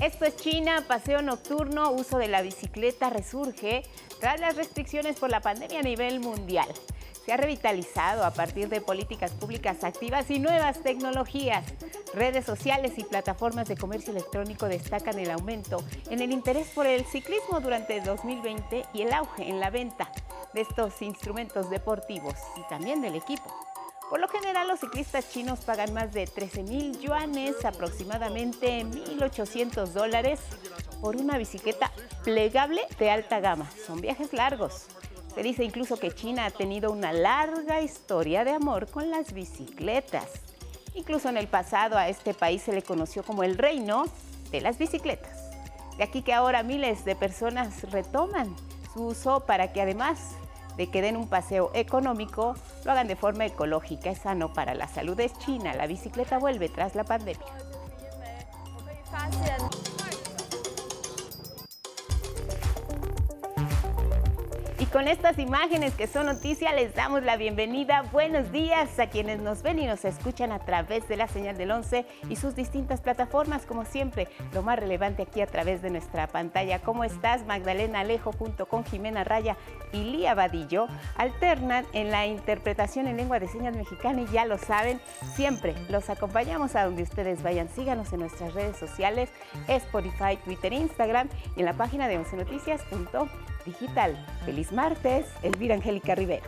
Esto es China, paseo nocturno, uso de la bicicleta resurge tras las restricciones por la pandemia a nivel mundial. Se ha revitalizado a partir de políticas públicas activas y nuevas tecnologías. Redes sociales y plataformas de comercio electrónico destacan el aumento en el interés por el ciclismo durante 2020 y el auge en la venta de estos instrumentos deportivos y también del equipo. Por lo general, los ciclistas chinos pagan más de 13 mil yuanes, aproximadamente 1.800 dólares, por una bicicleta plegable de alta gama. Son viajes largos. Se dice incluso que China ha tenido una larga historia de amor con las bicicletas. Incluso en el pasado a este país se le conoció como el reino de las bicicletas. De aquí que ahora miles de personas retoman su uso para que además de que den un paseo económico, lo hagan de forma ecológica, es sano para la salud. Es China, la bicicleta vuelve tras la pandemia. Con estas imágenes que son noticia, les damos la bienvenida. Buenos días a quienes nos ven y nos escuchan a través de la señal del 11 y sus distintas plataformas, como siempre, lo más relevante aquí a través de nuestra pantalla. ¿Cómo estás? Magdalena Alejo junto con Jimena Raya y Lía Vadillo alternan en la interpretación en lengua de señas mexicana y ya lo saben, siempre los acompañamos a donde ustedes vayan. Síganos en nuestras redes sociales, Spotify, Twitter, Instagram y en la página de 11 noticias.com digital. Feliz martes, Elvira Angélica Rivera.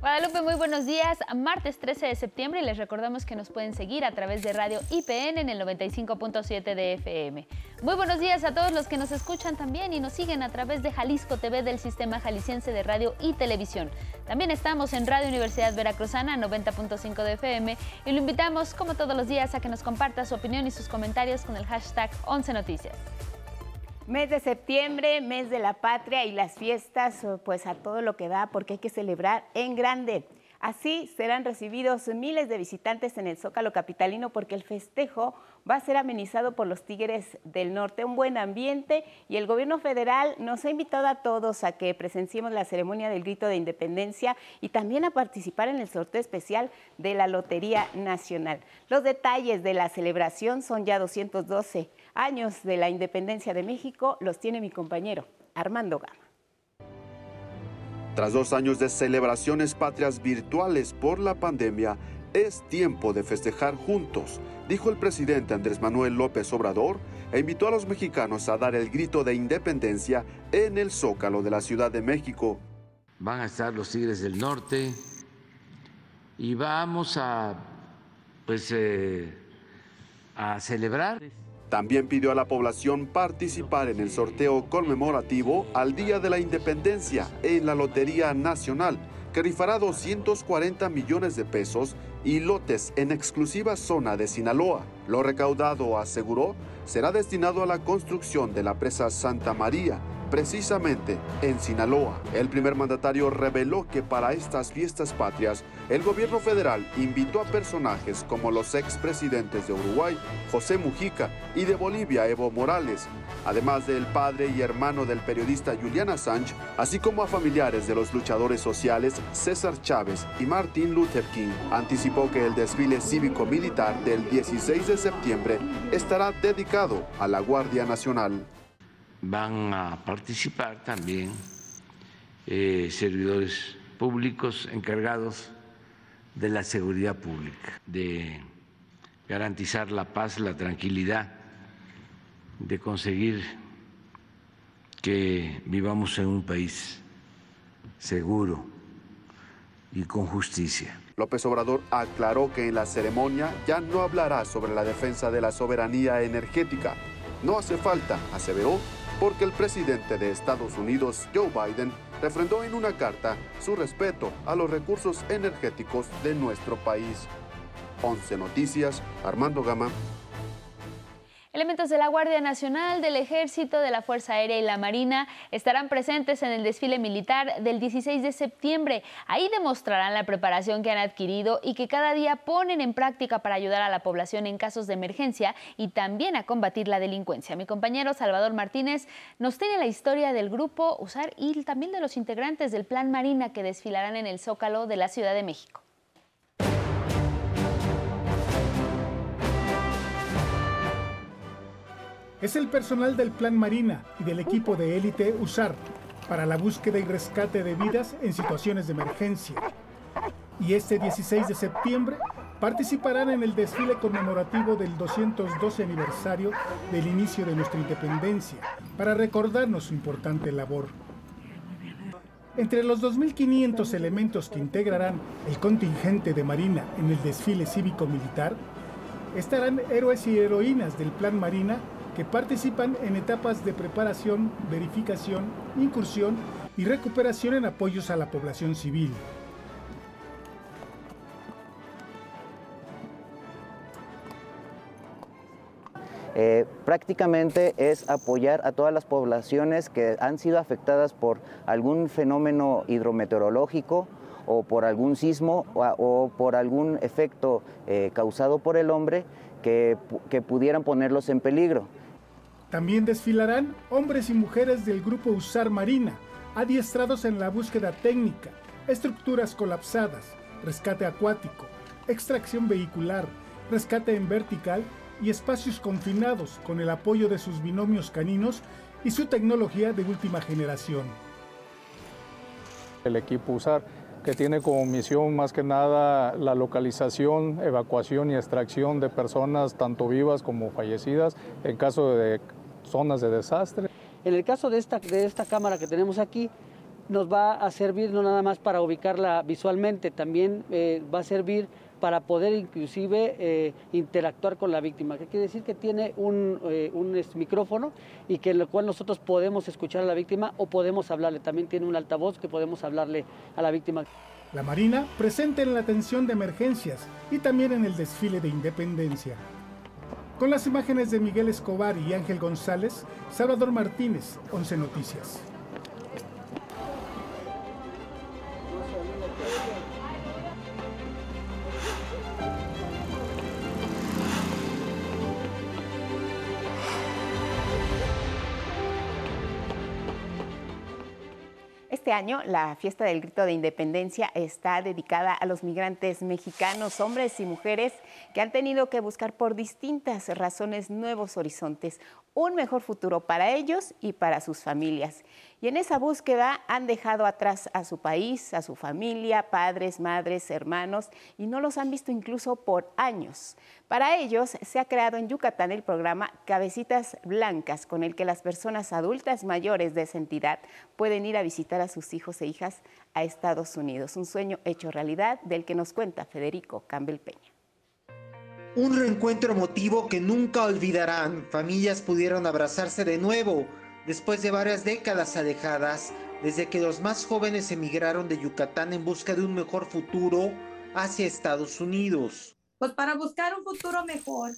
Guadalupe, muy buenos días. Martes 13 de septiembre y les recordamos que nos pueden seguir a través de Radio IPN en el 95.7 de FM. Muy buenos días a todos los que nos escuchan también y nos siguen a través de Jalisco TV del Sistema Jalisciense de Radio y Televisión. También estamos en Radio Universidad Veracruzana 90.5 de FM y lo invitamos como todos los días a que nos comparta su opinión y sus comentarios con el hashtag 11 Noticias. Mes de septiembre, mes de la patria y las fiestas, pues a todo lo que da, porque hay que celebrar en grande. Así serán recibidos miles de visitantes en el Zócalo Capitalino porque el festejo va a ser amenizado por los Tigres del Norte, un buen ambiente y el gobierno federal nos ha invitado a todos a que presenciemos la ceremonia del grito de independencia y también a participar en el sorteo especial de la Lotería Nacional. Los detalles de la celebración son ya 212 años de la independencia de México los tiene mi compañero Armando Gama. Tras dos años de celebraciones patrias virtuales por la pandemia, es tiempo de festejar juntos, dijo el presidente Andrés Manuel López Obrador e invitó a los mexicanos a dar el grito de independencia en el zócalo de la Ciudad de México. Van a estar los Tigres del Norte y vamos a, pues, eh, a celebrar. También pidió a la población participar en el sorteo conmemorativo al Día de la Independencia en la Lotería Nacional, que rifará 240 millones de pesos y lotes en exclusiva zona de Sinaloa. Lo recaudado, aseguró, será destinado a la construcción de la presa Santa María, precisamente en Sinaloa. El primer mandatario reveló que para estas fiestas patrias, el gobierno federal invitó a personajes como los expresidentes de Uruguay, José Mujica, y de Bolivia, Evo Morales, además del padre y hermano del periodista Julian Assange, así como a familiares de los luchadores sociales César Chávez y Martin Luther King. Anticipó que el desfile cívico-militar del 16 de septiembre estará dedicado a la Guardia Nacional van a participar también eh, servidores públicos encargados de la seguridad pública, de garantizar la paz, la tranquilidad, de conseguir que vivamos en un país seguro y con justicia. López Obrador aclaró que en la ceremonia ya no hablará sobre la defensa de la soberanía energética. No hace falta, aseveró, porque el presidente de Estados Unidos, Joe Biden, refrendó en una carta su respeto a los recursos energéticos de nuestro país. 11 Noticias, Armando Gama. Elementos de la Guardia Nacional, del Ejército, de la Fuerza Aérea y la Marina estarán presentes en el desfile militar del 16 de septiembre. Ahí demostrarán la preparación que han adquirido y que cada día ponen en práctica para ayudar a la población en casos de emergencia y también a combatir la delincuencia. Mi compañero Salvador Martínez nos tiene la historia del grupo USAR y también de los integrantes del Plan Marina que desfilarán en el Zócalo de la Ciudad de México. Es el personal del Plan Marina y del equipo de élite USAR para la búsqueda y rescate de vidas en situaciones de emergencia. Y este 16 de septiembre participarán en el desfile conmemorativo del 212 aniversario del inicio de nuestra independencia para recordarnos su importante labor. Entre los 2.500 elementos que integrarán el contingente de Marina en el desfile cívico-militar, estarán héroes y heroínas del Plan Marina que participan en etapas de preparación, verificación, incursión y recuperación en apoyos a la población civil. Eh, prácticamente es apoyar a todas las poblaciones que han sido afectadas por algún fenómeno hidrometeorológico o por algún sismo o, por algún efecto eh, causado por el hombre que pudieran ponerlos en peligro. También desfilarán hombres y mujeres del grupo USAR Marina, adiestrados en la búsqueda técnica, estructuras colapsadas, rescate acuático, extracción vehicular, rescate en vertical y espacios confinados con el apoyo de sus binomios caninos y su tecnología de última generación. El equipo USAR que tiene como misión más que nada la localización, evacuación y extracción de personas tanto vivas como fallecidas en caso de zonas de desastre. En el caso de esta, de esta cámara que tenemos aquí, nos va a servir no nada más para ubicarla visualmente, también eh, va a servir para poder inclusive eh, interactuar con la víctima, que quiere decir que tiene un, eh, un micrófono y que en lo cual nosotros podemos escuchar a la víctima o podemos hablarle. También tiene un altavoz que podemos hablarle a la víctima. La Marina presente en la atención de emergencias y también en el desfile de independencia. Con las imágenes de Miguel Escobar y Ángel González, Salvador Martínez, 11 Noticias. Este año, la fiesta del grito de independencia está dedicada a los migrantes mexicanos, hombres y mujeres que han tenido que buscar por distintas razones nuevos horizontes, un mejor futuro para ellos y para sus familias. Y en esa búsqueda han dejado atrás a su país, a su familia, padres, madres, hermanos, y no los han visto incluso por años. Para ellos se ha creado en Yucatán el programa Cabecitas Blancas, con el que las personas adultas mayores de esa entidad pueden ir a visitar a sus hijos e hijas a Estados Unidos. Un sueño hecho realidad del que nos cuenta Federico Campbell Peña. Un reencuentro emotivo que nunca olvidarán. Familias pudieron abrazarse de nuevo después de varias décadas alejadas, desde que los más jóvenes emigraron de Yucatán en busca de un mejor futuro hacia Estados Unidos. Pues para buscar un futuro mejor,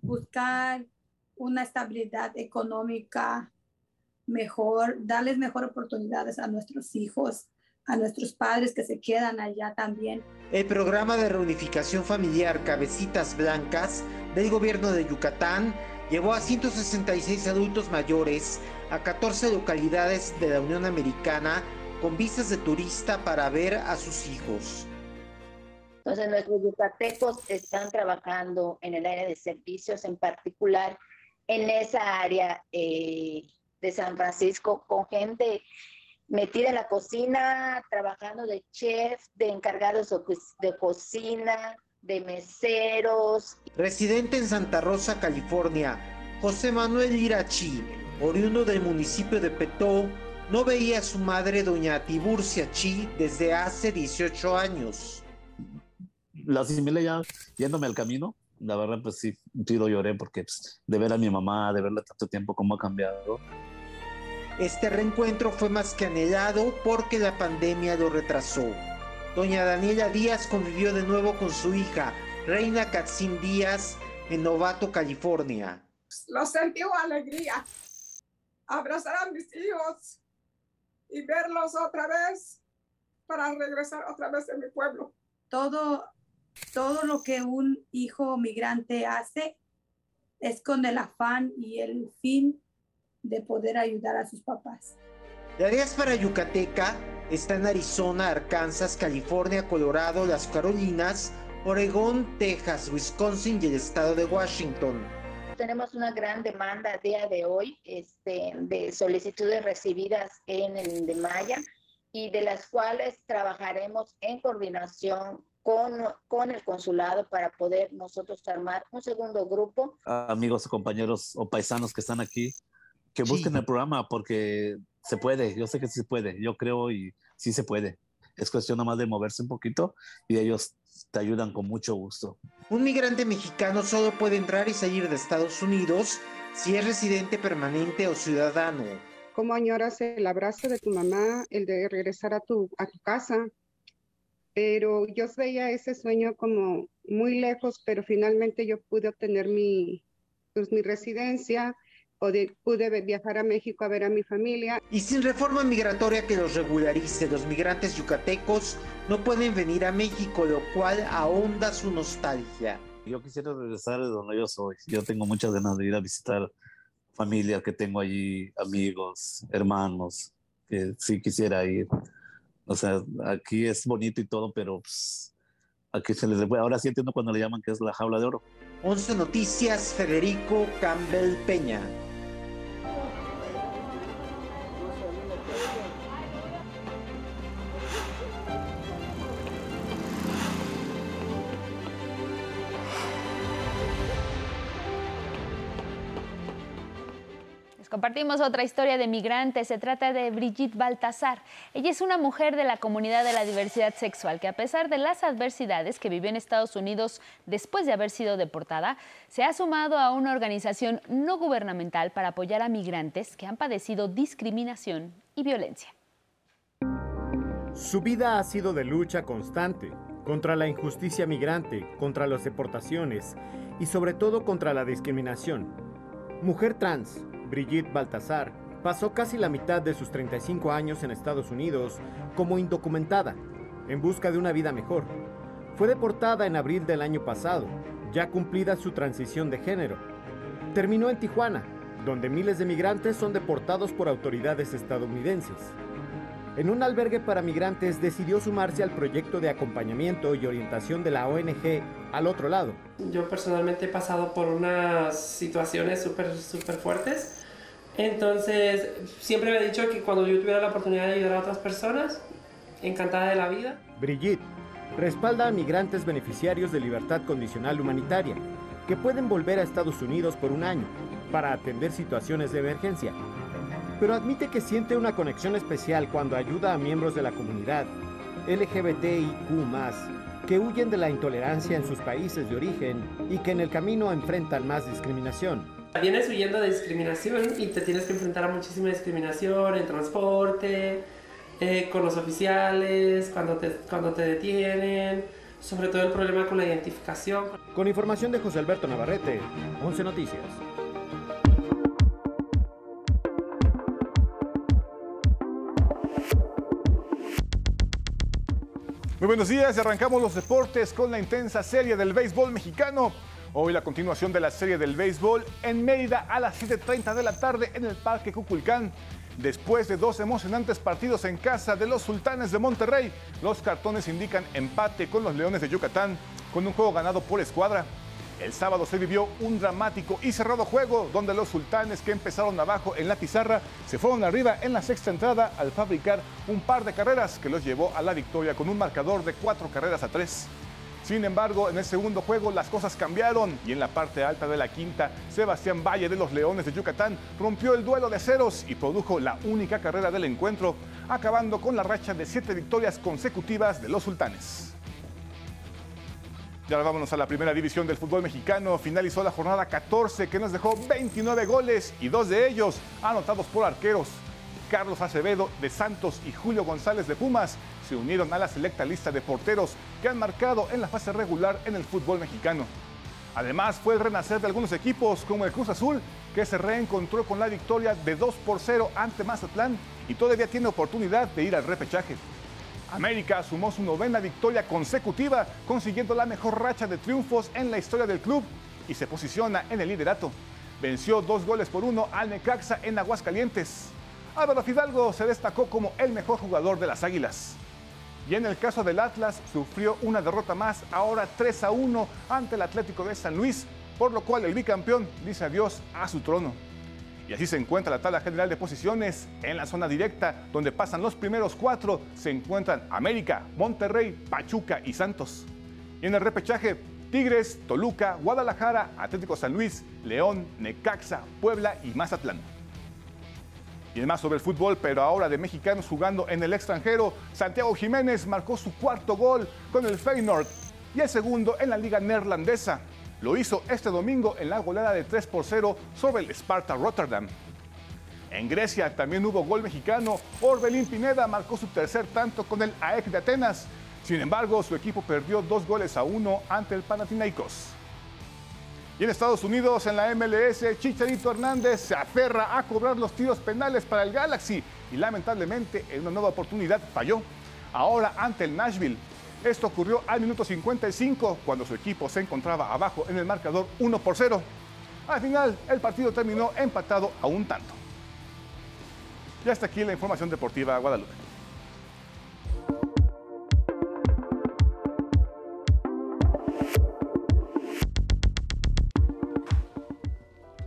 buscar una estabilidad económica mejor, darles mejor oportunidades a nuestros hijos, a nuestros padres que se quedan allá también. El programa de reunificación familiar Cabecitas Blancas del gobierno de Yucatán llevó a 166 adultos mayores a 14 localidades de la Unión Americana con visas de turista para ver a sus hijos. Entonces nuestros yucatecos están trabajando en el área de servicios, en particular en esa área eh, de San Francisco, con gente metida en la cocina, trabajando de chef, de encargados de cocina, de meseros. Residente en Santa Rosa, California, José Manuel Irachi, oriundo del municipio de Petó, no veía a su madre, doña Tiburcia Chi, desde hace 18 años. La asimilé ya yéndome al camino. La verdad, pues sí, un tiro lloré porque pues, de ver a mi mamá, de verla tanto tiempo, cómo ha cambiado este reencuentro fue más que anhelado porque la pandemia lo retrasó. Doña Daniela Díaz convivió de nuevo con su hija, Reina Katzin Díaz, en Novato, California. lo sentí alegría. Abrazar a mis hijos y verlos otra vez para regresar otra vez a mi pueblo. Todo, todo lo que un hijo migrante hace es con el afán y el fin de poder ayudar a sus papás. La diáspora yucateca está en Arizona, Arkansas, California, Colorado, las Carolinas, Oregón, Texas, Wisconsin y el estado de Washington. Tenemos una gran demanda a día de hoy este, de solicitudes recibidas en el de Maya y de las cuales trabajaremos en coordinación con, con, el consulado para poder nosotros armar un segundo grupo. Amigos compañeros o paisanos que están aquí, que busquen el programa porque se puede, yo sé que sí se puede, yo creo y sí se puede. Es cuestión nomás de moverse un poquito y ellos te ayudan con mucho gusto. Un migrante mexicano solo puede entrar y salir de Estados Unidos si es residente permanente o ciudadano. ¿Cómo añoras el abrazo de tu mamá, el de regresar a tu, a tu casa? Pero yo veía ese sueño como muy lejos, pero finalmente yo pude obtener mi, pues, mi residencia, pude viajar a México a ver a mi familia. Y sin reforma migratoria que los regularice, los migrantes yucatecos no pueden venir a México, lo cual ahonda su nostalgia. Yo quisiera regresar de donde yo soy. Yo tengo muchas ganas de ir a visitar familia que tengo allí, amigos, hermanos, que sí quisiera ir. O sea, aquí es bonito y todo, pero pues, aquí se les ahora sí entiendo cuando le llaman que es la jaula de oro. 11 Noticias, Federico Campbell Peña. Compartimos otra historia de migrantes. Se trata de Brigitte Baltasar. Ella es una mujer de la comunidad de la diversidad sexual que a pesar de las adversidades que vivió en Estados Unidos después de haber sido deportada, se ha sumado a una organización no gubernamental para apoyar a migrantes que han padecido discriminación y violencia. Su vida ha sido de lucha constante contra la injusticia migrante, contra las deportaciones y sobre todo contra la discriminación. Mujer trans, Brigitte Baltasar pasó casi la mitad de sus 35 años en Estados Unidos como indocumentada, en busca de una vida mejor. Fue deportada en abril del año pasado, ya cumplida su transición de género. Terminó en Tijuana, donde miles de migrantes son deportados por autoridades estadounidenses. En un albergue para migrantes decidió sumarse al proyecto de acompañamiento y orientación de la ONG al otro lado. Yo personalmente he pasado por unas situaciones súper, súper fuertes. Entonces, siempre me he dicho que cuando yo tuviera la oportunidad de ayudar a otras personas, encantada de la vida. Brigitte respalda a migrantes beneficiarios de libertad condicional humanitaria que pueden volver a Estados Unidos por un año para atender situaciones de emergencia pero admite que siente una conexión especial cuando ayuda a miembros de la comunidad LGBTIQ, que huyen de la intolerancia en sus países de origen y que en el camino enfrentan más discriminación. Vienes huyendo de discriminación y te tienes que enfrentar a muchísima discriminación en transporte, eh, con los oficiales, cuando te, cuando te detienen, sobre todo el problema con la identificación. Con información de José Alberto Navarrete, 11 Noticias. Muy buenos días, arrancamos los deportes con la intensa serie del béisbol mexicano. Hoy la continuación de la serie del béisbol en Mérida a las 7.30 de la tarde en el Parque Cuculcán. Después de dos emocionantes partidos en casa de los Sultanes de Monterrey, los cartones indican empate con los Leones de Yucatán, con un juego ganado por escuadra. El sábado se vivió un dramático y cerrado juego donde los sultanes que empezaron abajo en la pizarra se fueron arriba en la sexta entrada al fabricar un par de carreras que los llevó a la victoria con un marcador de cuatro carreras a tres. Sin embargo, en el segundo juego las cosas cambiaron y en la parte alta de la quinta, Sebastián Valle de los Leones de Yucatán rompió el duelo de ceros y produjo la única carrera del encuentro, acabando con la racha de siete victorias consecutivas de los sultanes. Y ahora vámonos a la primera división del fútbol mexicano. Finalizó la jornada 14 que nos dejó 29 goles y dos de ellos anotados por arqueros. Carlos Acevedo de Santos y Julio González de Pumas se unieron a la selecta lista de porteros que han marcado en la fase regular en el fútbol mexicano. Además, fue el renacer de algunos equipos como el Cruz Azul, que se reencontró con la victoria de 2 por 0 ante Mazatlán y todavía tiene oportunidad de ir al repechaje. América sumó su novena victoria consecutiva, consiguiendo la mejor racha de triunfos en la historia del club y se posiciona en el liderato. Venció dos goles por uno al Necaxa en Aguascalientes. Álvaro Fidalgo se destacó como el mejor jugador de las Águilas. Y en el caso del Atlas, sufrió una derrota más, ahora 3 a 1 ante el Atlético de San Luis, por lo cual el bicampeón dice adiós a su trono. Y así se encuentra la tabla general de posiciones. En la zona directa, donde pasan los primeros cuatro, se encuentran América, Monterrey, Pachuca y Santos. Y en el repechaje, Tigres, Toluca, Guadalajara, Atlético San Luis, León, Necaxa, Puebla y Mazatlán. Y más sobre el fútbol, pero ahora de mexicanos jugando en el extranjero, Santiago Jiménez marcó su cuarto gol con el Feyenoord y el segundo en la liga neerlandesa. Lo hizo este domingo en la goleada de 3 por 0 sobre el Sparta Rotterdam. En Grecia también hubo gol mexicano. Orbelín Pineda marcó su tercer tanto con el AEK de Atenas. Sin embargo, su equipo perdió dos goles a uno ante el Panathinaikos. Y en Estados Unidos, en la MLS, Chicharito Hernández se aferra a cobrar los tiros penales para el Galaxy y lamentablemente en una nueva oportunidad falló. Ahora ante el Nashville. Esto ocurrió al minuto 55 cuando su equipo se encontraba abajo en el marcador 1 por 0. Al final, el partido terminó empatado a un tanto. Y hasta aquí la información deportiva Guadalupe.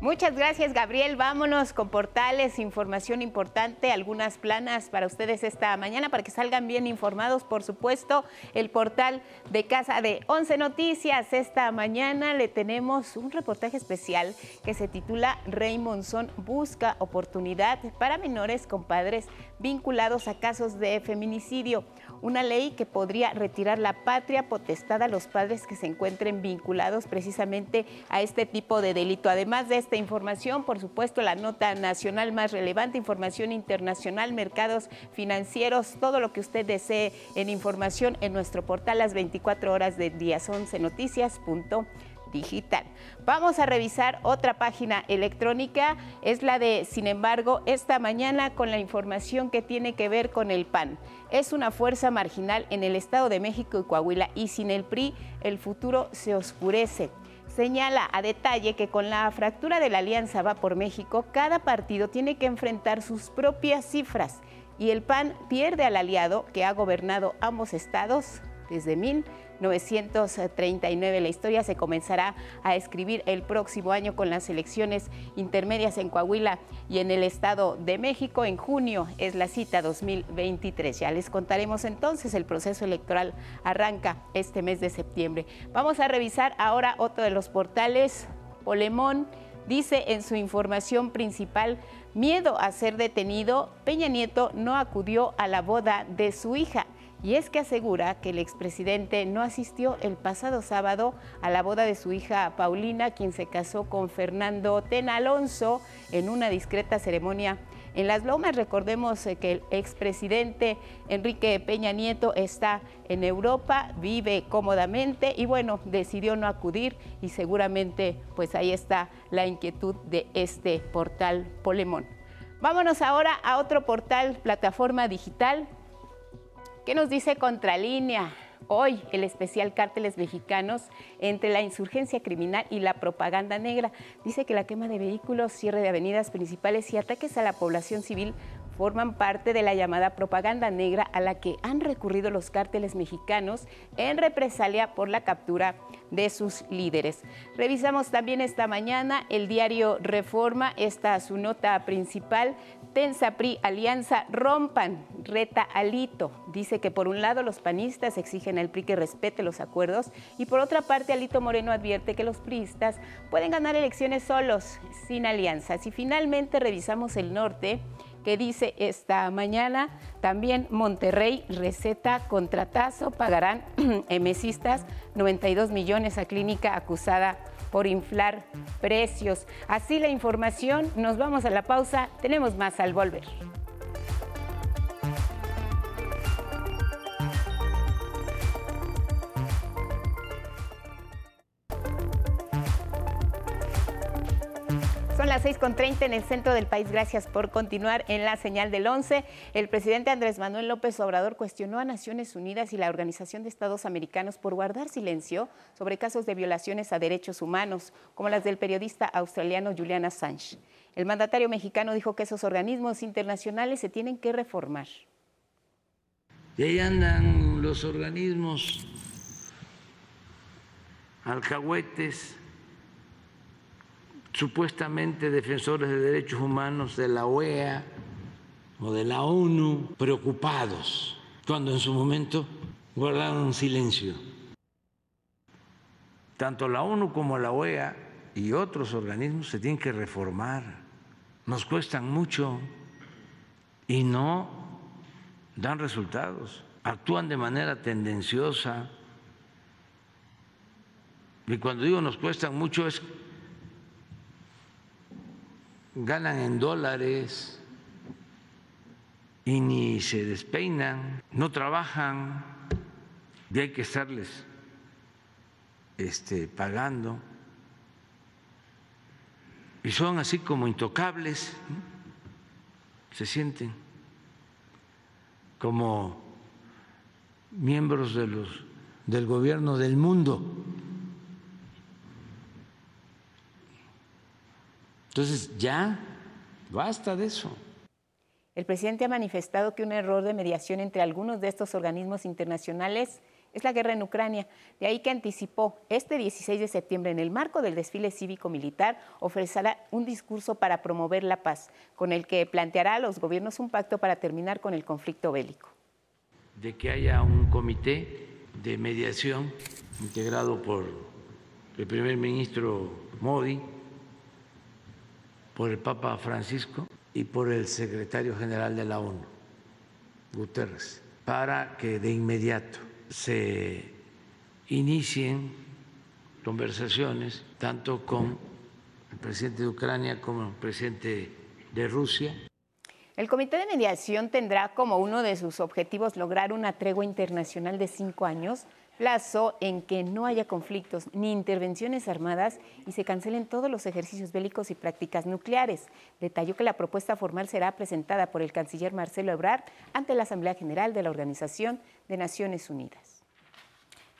Muchas gracias, Gabriel. Vámonos con portales, información importante, algunas planas para ustedes esta mañana para que salgan bien informados. Por supuesto, el portal de Casa de Once Noticias. Esta mañana le tenemos un reportaje especial que se titula Monzón busca oportunidad para menores con padres vinculados a casos de feminicidio una ley que podría retirar la patria potestad a los padres que se encuentren vinculados precisamente a este tipo de delito. Además de esta información, por supuesto, la nota nacional más relevante, información internacional, mercados financieros, todo lo que usted desee en información en nuestro portal las 24 horas del día, 11 noticias.com digital. Vamos a revisar otra página electrónica, es la de, sin embargo, esta mañana con la información que tiene que ver con el PAN. Es una fuerza marginal en el Estado de México y Coahuila y sin el PRI el futuro se oscurece. Señala a detalle que con la fractura de la Alianza Va por México, cada partido tiene que enfrentar sus propias cifras y el PAN pierde al aliado que ha gobernado ambos estados desde 1939. La historia se comenzará a escribir el próximo año con las elecciones intermedias en Coahuila y en el Estado de México. En junio es la cita 2023. Ya les contaremos entonces, el proceso electoral arranca este mes de septiembre. Vamos a revisar ahora otro de los portales. Polemón dice en su información principal, miedo a ser detenido, Peña Nieto no acudió a la boda de su hija y es que asegura que el expresidente no asistió el pasado sábado a la boda de su hija Paulina, quien se casó con Fernando Ten Alonso en una discreta ceremonia en Las Lomas. Recordemos eh, que el expresidente Enrique Peña Nieto está en Europa, vive cómodamente y bueno, decidió no acudir y seguramente pues ahí está la inquietud de este portal Polemón. Vámonos ahora a otro portal, plataforma digital, ¿Qué nos dice Contralínea? Hoy el especial Cárteles Mexicanos entre la insurgencia criminal y la propaganda negra. Dice que la quema de vehículos, cierre de avenidas principales y ataques a la población civil forman parte de la llamada propaganda negra a la que han recurrido los cárteles mexicanos en represalia por la captura de sus líderes. Revisamos también esta mañana el diario Reforma, esta su nota principal. Tensa PRI Alianza rompan, reta Alito. Dice que por un lado los panistas exigen al PRI que respete los acuerdos y por otra parte Alito Moreno advierte que los priistas pueden ganar elecciones solos, sin alianzas. Y finalmente revisamos el norte dice esta mañana, también Monterrey receta contratazo, pagarán emesistas 92 millones a clínica acusada por inflar precios. Así la información, nos vamos a la pausa, tenemos más al volver. Son las 6.30 en el centro del país. Gracias por continuar en la señal del 11. El presidente Andrés Manuel López Obrador cuestionó a Naciones Unidas y la Organización de Estados Americanos por guardar silencio sobre casos de violaciones a derechos humanos, como las del periodista australiano Julian Assange. El mandatario mexicano dijo que esos organismos internacionales se tienen que reformar. Y ahí andan los organismos alcahuetes supuestamente defensores de derechos humanos de la OEA o de la ONU preocupados cuando en su momento guardaron silencio. Tanto la ONU como la OEA y otros organismos se tienen que reformar. Nos cuestan mucho y no dan resultados. Actúan de manera tendenciosa. Y cuando digo nos cuestan mucho es ganan en dólares y ni se despeinan, no trabajan y hay que estarles este, pagando. Y son así como intocables, se sienten como miembros de los, del gobierno del mundo. Entonces, ya, basta de eso. El presidente ha manifestado que un error de mediación entre algunos de estos organismos internacionales es la guerra en Ucrania. De ahí que anticipó este 16 de septiembre, en el marco del desfile cívico-militar, ofrecerá un discurso para promover la paz, con el que planteará a los gobiernos un pacto para terminar con el conflicto bélico. De que haya un comité de mediación integrado por el primer ministro Modi, por el Papa Francisco y por el secretario general de la ONU, Guterres, para que de inmediato se inicien conversaciones tanto con el presidente de Ucrania como el presidente de Rusia. El Comité de Mediación tendrá como uno de sus objetivos lograr una tregua internacional de cinco años plazo en que no haya conflictos ni intervenciones armadas y se cancelen todos los ejercicios bélicos y prácticas nucleares. Detalló que la propuesta formal será presentada por el canciller Marcelo Ebrard ante la Asamblea General de la Organización de Naciones Unidas.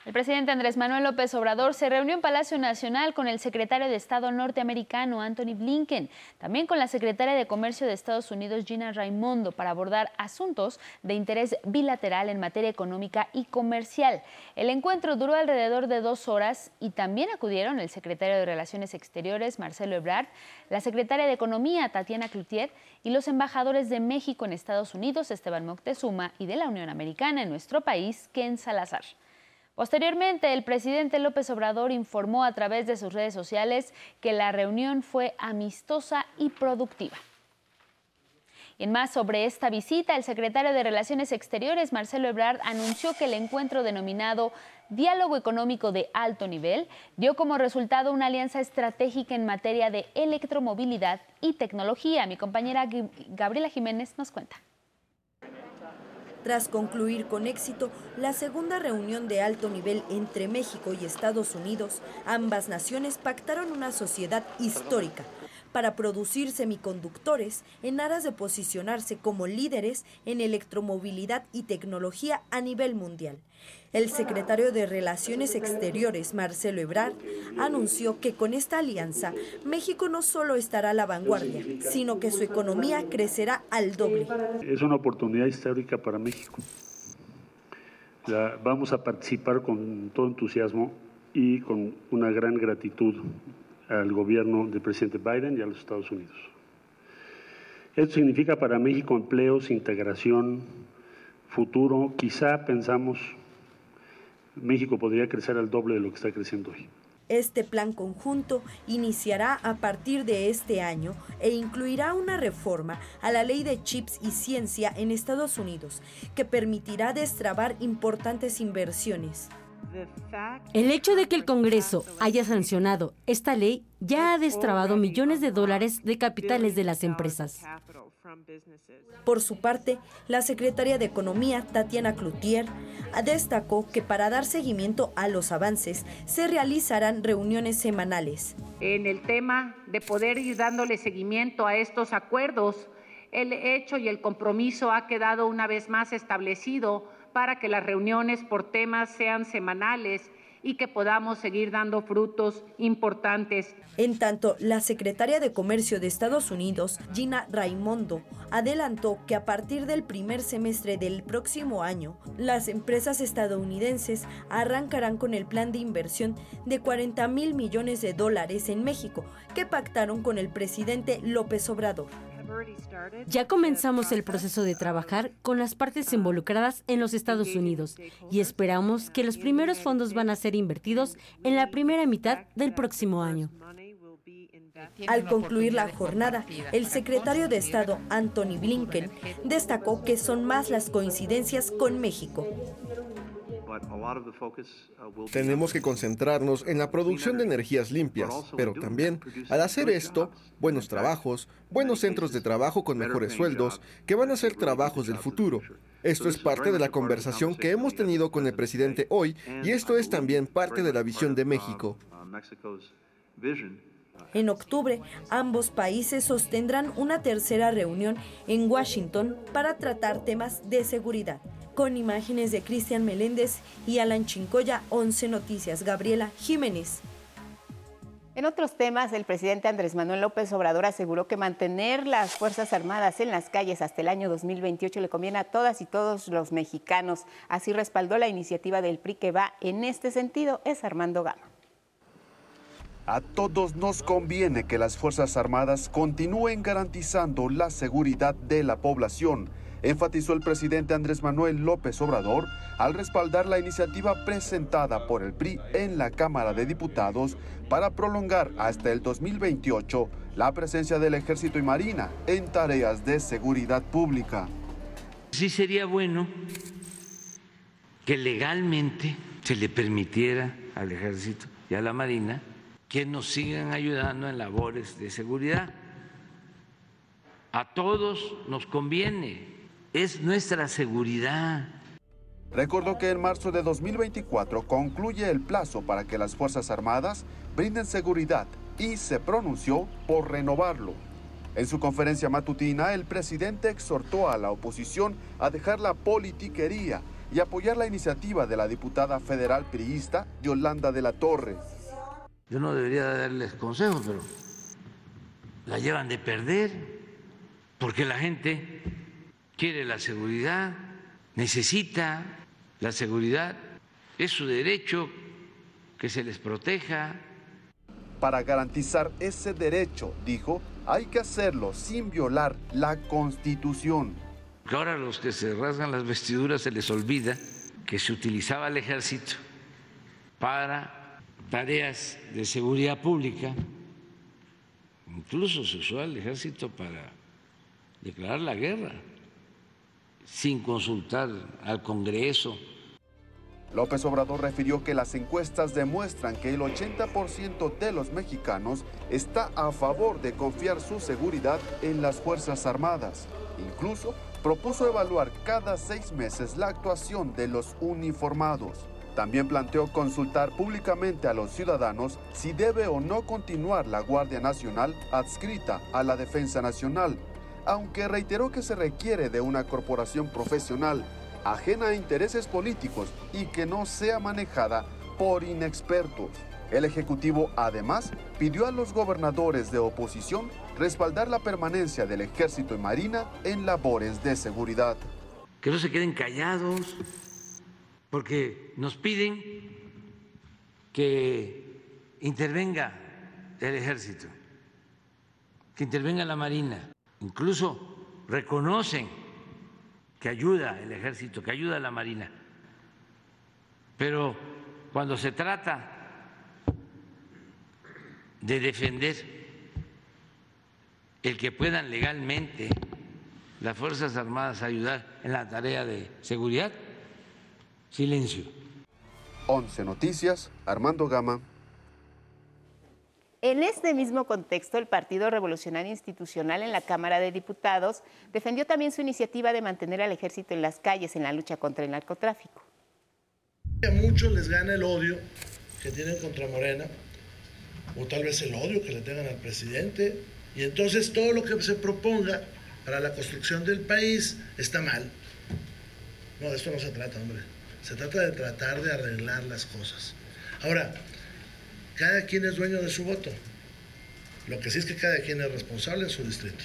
El presidente Andrés Manuel López Obrador se reunió en Palacio Nacional con el secretario de Estado norteamericano Anthony Blinken, también con la secretaria de Comercio de Estados Unidos Gina Raimondo para abordar asuntos de interés bilateral en materia económica y comercial. El encuentro duró alrededor de dos horas y también acudieron el secretario de Relaciones Exteriores Marcelo Ebrard, la secretaria de Economía Tatiana Cloutier y los embajadores de México en Estados Unidos Esteban Moctezuma y de la Unión Americana en nuestro país Ken Salazar. Posteriormente, el presidente López Obrador informó a través de sus redes sociales que la reunión fue amistosa y productiva. En más sobre esta visita, el secretario de Relaciones Exteriores, Marcelo Ebrard, anunció que el encuentro denominado Diálogo Económico de Alto Nivel dio como resultado una alianza estratégica en materia de electromovilidad y tecnología. Mi compañera Gabriela Jiménez nos cuenta. Tras concluir con éxito la segunda reunión de alto nivel entre México y Estados Unidos, ambas naciones pactaron una sociedad histórica para producir semiconductores en aras de posicionarse como líderes en electromovilidad y tecnología a nivel mundial. El secretario de Relaciones Exteriores, Marcelo Ebrard, anunció que con esta alianza México no solo estará a la vanguardia, sino que su economía crecerá al doble. Es una oportunidad histórica para México. vamos a participar con todo entusiasmo y con una gran gratitud al gobierno del presidente Biden y a los Estados Unidos. Esto significa para México empleos, integración, futuro. Quizá pensamos México podría crecer al doble de lo que está creciendo hoy. Este plan conjunto iniciará a partir de este año e incluirá una reforma a la ley de chips y ciencia en Estados Unidos que permitirá destrabar importantes inversiones. El hecho de que el Congreso haya sancionado esta ley ya ha destrabado millones de dólares de capitales de las empresas. Por su parte, la secretaria de Economía, Tatiana Cloutier, destacó que para dar seguimiento a los avances se realizarán reuniones semanales. En el tema de poder ir dándole seguimiento a estos acuerdos, el hecho y el compromiso ha quedado una vez más establecido para que las reuniones por temas sean semanales y que podamos seguir dando frutos importantes. En tanto, la secretaria de Comercio de Estados Unidos, Gina Raimondo, adelantó que a partir del primer semestre del próximo año, las empresas estadounidenses arrancarán con el plan de inversión de 40 mil millones de dólares en México que pactaron con el presidente López Obrador. Ya comenzamos el proceso de trabajar con las partes involucradas en los Estados Unidos y esperamos que los primeros fondos van a ser invertidos en la primera mitad del próximo año. Al concluir la jornada, el secretario de Estado, Anthony Blinken, destacó que son más las coincidencias con México. Tenemos que concentrarnos en la producción de energías limpias, pero también, al hacer esto, buenos trabajos, buenos centros de trabajo con mejores sueldos, que van a ser trabajos del futuro. Esto es parte de la conversación que hemos tenido con el presidente hoy y esto es también parte de la visión de México. En octubre, ambos países sostendrán una tercera reunión en Washington para tratar temas de seguridad. Con imágenes de Cristian Meléndez y Alan Chincoya, 11 Noticias, Gabriela Jiménez. En otros temas, el presidente Andrés Manuel López Obrador aseguró que mantener las Fuerzas Armadas en las calles hasta el año 2028 le conviene a todas y todos los mexicanos. Así respaldó la iniciativa del PRI que va en este sentido, es Armando Gama. A todos nos conviene que las Fuerzas Armadas continúen garantizando la seguridad de la población, enfatizó el presidente Andrés Manuel López Obrador al respaldar la iniciativa presentada por el PRI en la Cámara de Diputados para prolongar hasta el 2028 la presencia del Ejército y Marina en tareas de seguridad pública. Sí sería bueno que legalmente se le permitiera al Ejército y a la Marina que nos sigan ayudando en labores de seguridad. A todos nos conviene, es nuestra seguridad. Recordó que en marzo de 2024 concluye el plazo para que las Fuerzas Armadas brinden seguridad y se pronunció por renovarlo. En su conferencia matutina, el presidente exhortó a la oposición a dejar la politiquería y apoyar la iniciativa de la diputada federal priista Yolanda de la Torre. Yo no debería darles consejos, pero la llevan de perder porque la gente quiere la seguridad, necesita la seguridad, es su derecho que se les proteja. Para garantizar ese derecho, dijo, hay que hacerlo sin violar la Constitución. Ahora a los que se rasgan las vestiduras se les olvida que se utilizaba el ejército para tareas de seguridad pública, incluso se usó al ejército para declarar la guerra, sin consultar al Congreso. López Obrador refirió que las encuestas demuestran que el 80% de los mexicanos está a favor de confiar su seguridad en las Fuerzas Armadas. Incluso propuso evaluar cada seis meses la actuación de los uniformados. También planteó consultar públicamente a los ciudadanos si debe o no continuar la Guardia Nacional adscrita a la Defensa Nacional, aunque reiteró que se requiere de una corporación profesional, ajena a intereses políticos y que no sea manejada por inexpertos. El Ejecutivo además pidió a los gobernadores de oposición respaldar la permanencia del Ejército y Marina en labores de seguridad. Que no se queden callados, porque nos piden que intervenga el ejército, que intervenga la marina, incluso reconocen que ayuda el ejército, que ayuda la marina, pero cuando se trata de defender el que puedan legalmente las Fuerzas Armadas ayudar en la tarea de seguridad, Silencio. 11 Noticias, Armando Gama. En este mismo contexto, el Partido Revolucionario Institucional en la Cámara de Diputados defendió también su iniciativa de mantener al ejército en las calles en la lucha contra el narcotráfico. A muchos les gana el odio que tienen contra Morena, o tal vez el odio que le tengan al presidente, y entonces todo lo que se proponga para la construcción del país está mal. No, de esto no se trata, hombre. Se trata de tratar de arreglar las cosas. Ahora, cada quien es dueño de su voto. Lo que sí es que cada quien es responsable en su distrito.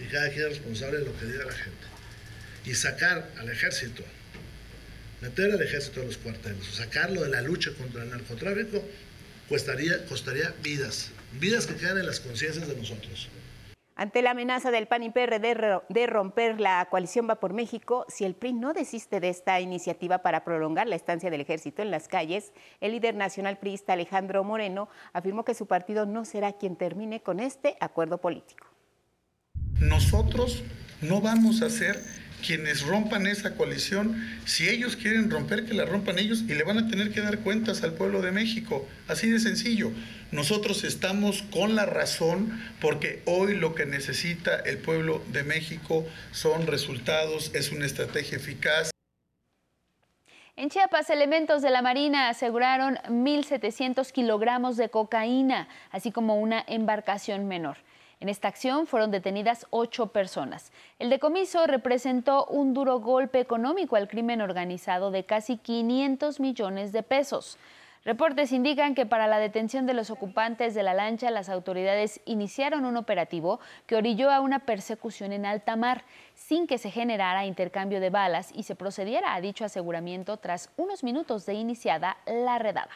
Y cada quien es responsable de lo que diga la gente. Y sacar al ejército, meter al ejército en los cuarteles, sacarlo de la lucha contra el narcotráfico, costaría, costaría vidas. Vidas que quedan en las conciencias de nosotros. Ante la amenaza del PAN y PRD de romper la coalición Va por México, si el PRI no desiste de esta iniciativa para prolongar la estancia del ejército en las calles, el líder nacional priista Alejandro Moreno afirmó que su partido no será quien termine con este acuerdo político. Nosotros no vamos a ser quienes rompan esa coalición, si ellos quieren romper, que la rompan ellos y le van a tener que dar cuentas al pueblo de México. Así de sencillo. Nosotros estamos con la razón porque hoy lo que necesita el pueblo de México son resultados, es una estrategia eficaz. En Chiapas, elementos de la Marina aseguraron 1.700 kilogramos de cocaína, así como una embarcación menor. En esta acción fueron detenidas ocho personas. El decomiso representó un duro golpe económico al crimen organizado de casi 500 millones de pesos. Reportes indican que para la detención de los ocupantes de la lancha, las autoridades iniciaron un operativo que orilló a una persecución en alta mar, sin que se generara intercambio de balas y se procediera a dicho aseguramiento tras unos minutos de iniciada la redada.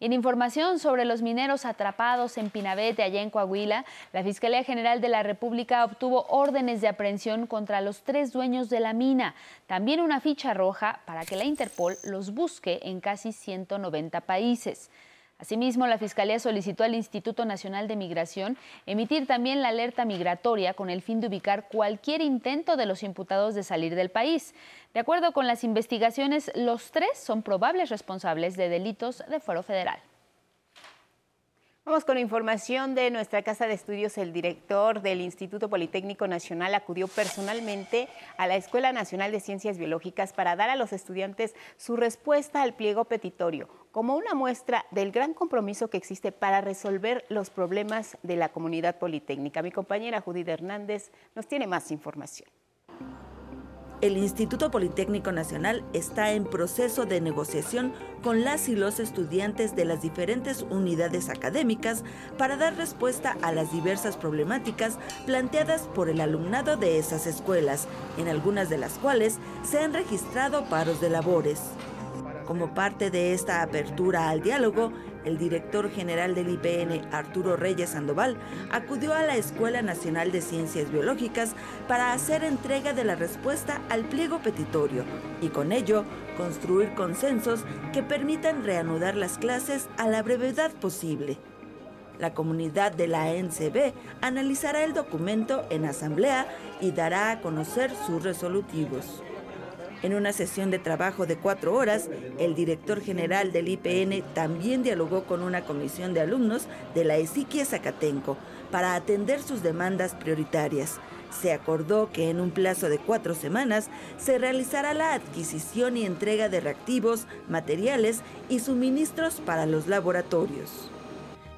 En información sobre los mineros atrapados en Pinabete, allá en Coahuila, la Fiscalía General de la República obtuvo órdenes de aprehensión contra los tres dueños de la mina, también una ficha roja para que la Interpol los busque en casi 190 países. Asimismo, la Fiscalía solicitó al Instituto Nacional de Migración emitir también la alerta migratoria con el fin de ubicar cualquier intento de los imputados de salir del país. De acuerdo con las investigaciones, los tres son probables responsables de delitos de fuero federal. Vamos con información de nuestra casa de estudios. El director del Instituto Politécnico Nacional acudió personalmente a la Escuela Nacional de Ciencias Biológicas para dar a los estudiantes su respuesta al pliego petitorio, como una muestra del gran compromiso que existe para resolver los problemas de la comunidad politécnica. Mi compañera Judith Hernández nos tiene más información. El Instituto Politécnico Nacional está en proceso de negociación con las y los estudiantes de las diferentes unidades académicas para dar respuesta a las diversas problemáticas planteadas por el alumnado de esas escuelas, en algunas de las cuales se han registrado paros de labores. Como parte de esta apertura al diálogo, el director general del IPN, Arturo Reyes Sandoval, acudió a la Escuela Nacional de Ciencias Biológicas para hacer entrega de la respuesta al pliego petitorio y con ello construir consensos que permitan reanudar las clases a la brevedad posible. La comunidad de la NCB analizará el documento en asamblea y dará a conocer sus resolutivos. En una sesión de trabajo de cuatro horas, el director general del IPN también dialogó con una comisión de alumnos de la Esiquia Zacatenco para atender sus demandas prioritarias. Se acordó que en un plazo de cuatro semanas se realizará la adquisición y entrega de reactivos, materiales y suministros para los laboratorios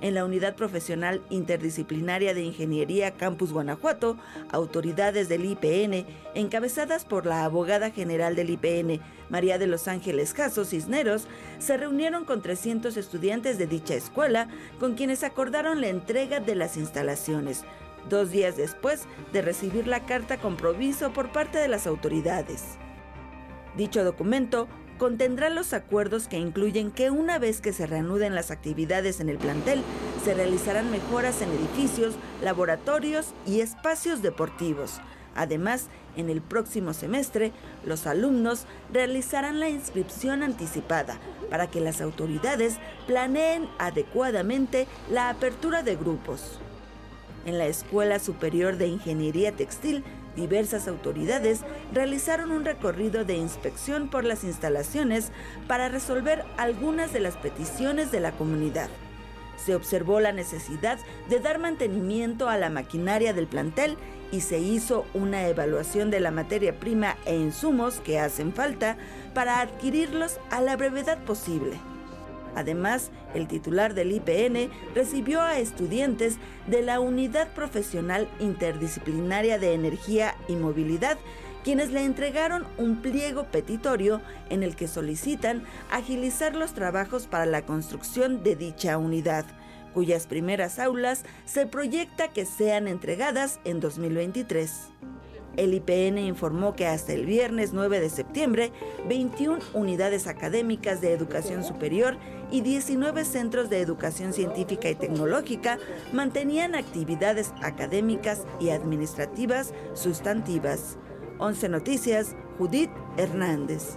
en la Unidad Profesional Interdisciplinaria de Ingeniería Campus Guanajuato, autoridades del IPN, encabezadas por la abogada general del IPN, María de los Ángeles Caso Cisneros, se reunieron con 300 estudiantes de dicha escuela, con quienes acordaron la entrega de las instalaciones, dos días después de recibir la carta compromiso por parte de las autoridades. Dicho documento contendrá los acuerdos que incluyen que una vez que se reanuden las actividades en el plantel, se realizarán mejoras en edificios, laboratorios y espacios deportivos. Además, en el próximo semestre, los alumnos realizarán la inscripción anticipada para que las autoridades planeen adecuadamente la apertura de grupos. En la Escuela Superior de Ingeniería Textil diversas autoridades realizaron un recorrido de inspección por las instalaciones para resolver algunas de las peticiones de la comunidad. se observó la necesidad de dar mantenimiento a la maquinaria del plantel y se hizo una evaluación de la materia prima e insumos que hacen falta para adquirirlos a la brevedad posible. Además, el titular del IPN recibió a estudiantes de la Unidad Profesional Interdisciplinaria de Energía y Movilidad, quienes le entregaron un pliego petitorio en el que solicitan agilizar los trabajos para la construcción de dicha unidad cuyas primeras aulas se proyecta que sean entregadas en 2023. El IPN informó que hasta el viernes 9 de septiembre, 21 unidades académicas de educación superior y 19 centros de educación científica y tecnológica mantenían actividades académicas y administrativas sustantivas. 11 Noticias, Judith Hernández.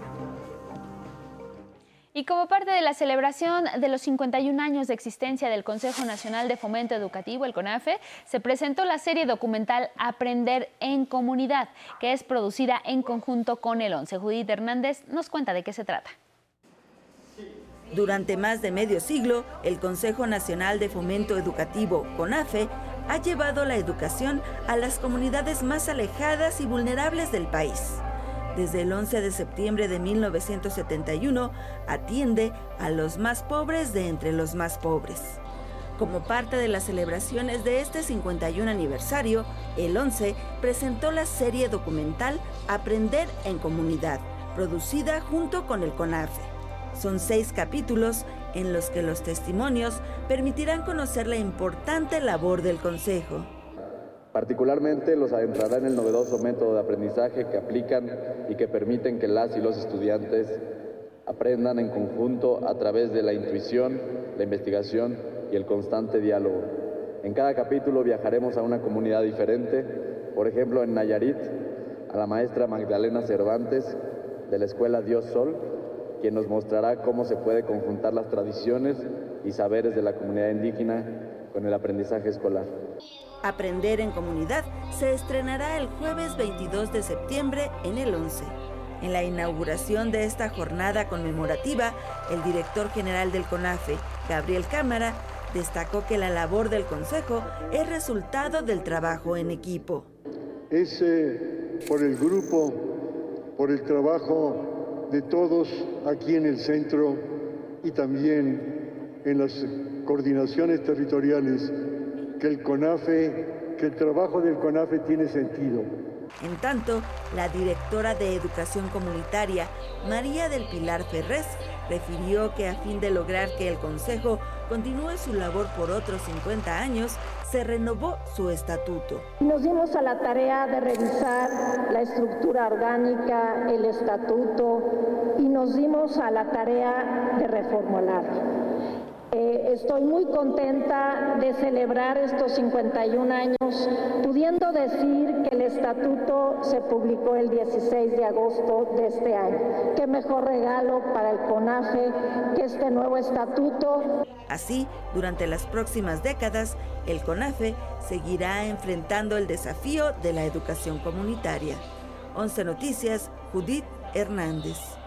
Y como parte de la celebración de los 51 años de existencia del Consejo Nacional de Fomento Educativo, el CONAFE, se presentó la serie documental Aprender en Comunidad, que es producida en conjunto con el ONCE. Judith Hernández nos cuenta de qué se trata. Durante más de medio siglo, el Consejo Nacional de Fomento Educativo, CONAFE, ha llevado la educación a las comunidades más alejadas y vulnerables del país desde el 11 de septiembre de 1971, atiende a los más pobres de entre los más pobres. Como parte de las celebraciones de este 51 aniversario, el 11 presentó la serie documental Aprender en Comunidad, producida junto con el CONAFE. Son seis capítulos en los que los testimonios permitirán conocer la importante labor del Consejo. Particularmente los adentrará en el novedoso método de aprendizaje que aplican y que permiten que las y los estudiantes aprendan en conjunto a través de la intuición, la investigación y el constante diálogo. En cada capítulo viajaremos a una comunidad diferente, por ejemplo en Nayarit, a la maestra Magdalena Cervantes de la Escuela Dios Sol, quien nos mostrará cómo se puede conjuntar las tradiciones y saberes de la comunidad indígena con el aprendizaje escolar. Aprender en Comunidad se estrenará el jueves 22 de septiembre en el 11. En la inauguración de esta jornada conmemorativa, el director general del CONAFE, Gabriel Cámara, destacó que la labor del Consejo es resultado del trabajo en equipo. Es eh, por el grupo, por el trabajo de todos aquí en el centro y también en las coordinaciones territoriales que el CONAFE, que el trabajo del CONAFE tiene sentido. En tanto, la directora de Educación Comunitaria, María del Pilar Ferrés, refirió que a fin de lograr que el Consejo continúe su labor por otros 50 años, se renovó su estatuto. Nos dimos a la tarea de revisar la estructura orgánica, el estatuto, y nos dimos a la tarea de reformularlo. Eh, estoy muy contenta de celebrar estos 51 años, pudiendo decir que el estatuto se publicó el 16 de agosto de este año. Qué mejor regalo para el CONAFE que este nuevo estatuto. Así, durante las próximas décadas, el CONAFE seguirá enfrentando el desafío de la educación comunitaria. 11 Noticias, Judith Hernández.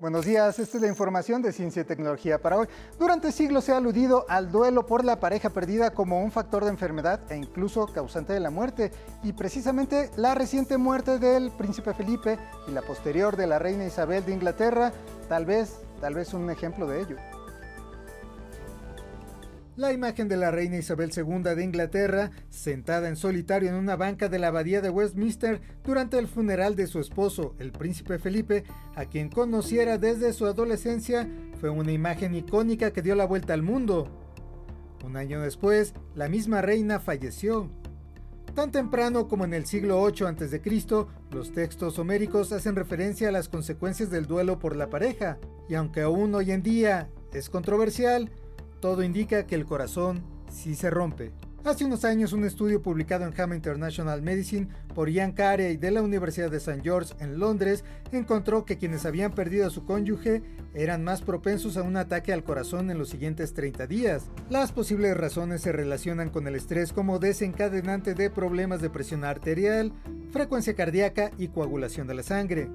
Buenos días, esta es la información de Ciencia y Tecnología para hoy. Durante siglos se ha aludido al duelo por la pareja perdida como un factor de enfermedad e incluso causante de la muerte. Y precisamente la reciente muerte del príncipe Felipe y la posterior de la reina Isabel de Inglaterra, tal vez, tal vez un ejemplo de ello. La imagen de la reina Isabel II de Inglaterra, sentada en solitario en una banca de la abadía de Westminster durante el funeral de su esposo, el príncipe Felipe, a quien conociera desde su adolescencia, fue una imagen icónica que dio la vuelta al mundo. Un año después, la misma reina falleció. Tan temprano como en el siglo VIII a.C., los textos homéricos hacen referencia a las consecuencias del duelo por la pareja, y aunque aún hoy en día es controversial, todo indica que el corazón sí se rompe. Hace unos años un estudio publicado en JAMA International Medicine por Ian Carey de la Universidad de St. George en Londres encontró que quienes habían perdido a su cónyuge eran más propensos a un ataque al corazón en los siguientes 30 días. Las posibles razones se relacionan con el estrés como desencadenante de problemas de presión arterial, frecuencia cardíaca y coagulación de la sangre.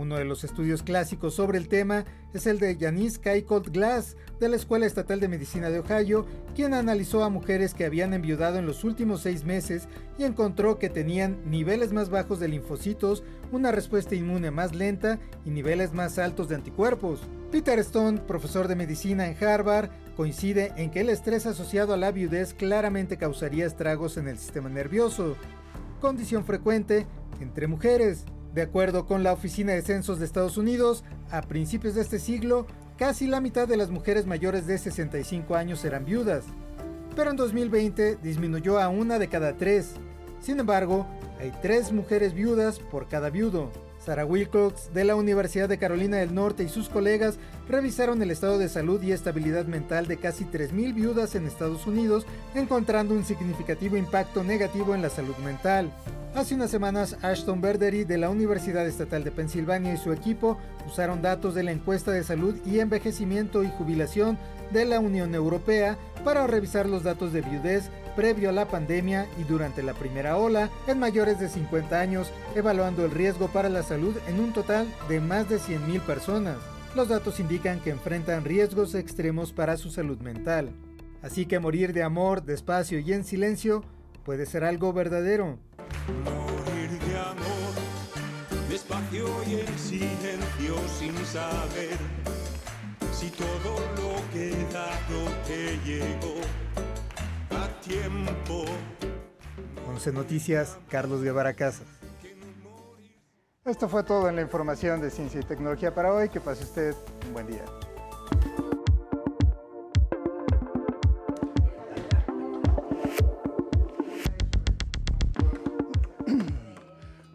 Uno de los estudios clásicos sobre el tema es el de Janice Keikold Glass de la Escuela Estatal de Medicina de Ohio, quien analizó a mujeres que habían enviudado en los últimos seis meses y encontró que tenían niveles más bajos de linfocitos, una respuesta inmune más lenta y niveles más altos de anticuerpos. Peter Stone, profesor de medicina en Harvard, coincide en que el estrés asociado a la viudez claramente causaría estragos en el sistema nervioso, condición frecuente entre mujeres. De acuerdo con la Oficina de Censos de Estados Unidos, a principios de este siglo, casi la mitad de las mujeres mayores de 65 años eran viudas, pero en 2020 disminuyó a una de cada tres. Sin embargo, hay tres mujeres viudas por cada viudo. Sarah Wilcox de la Universidad de Carolina del Norte y sus colegas revisaron el estado de salud y estabilidad mental de casi 3.000 viudas en Estados Unidos, encontrando un significativo impacto negativo en la salud mental. Hace unas semanas, Ashton Berdery de la Universidad Estatal de Pensilvania y su equipo usaron datos de la encuesta de salud y envejecimiento y jubilación de la Unión Europea para revisar los datos de viudez previo a la pandemia y durante la primera ola en mayores de 50 años, evaluando el riesgo para la salud en un total de más de 100.000 personas. Los datos indican que enfrentan riesgos extremos para su salud mental. Así que morir de amor, despacio y en silencio puede ser algo verdadero. Morir de amor, despacio y en silencio sin saber si todo lo que he dado te llegó tiempo. 11 Noticias, Carlos Guevara Casas. Esto fue todo en la información de ciencia y tecnología para hoy. Que pase usted un buen día.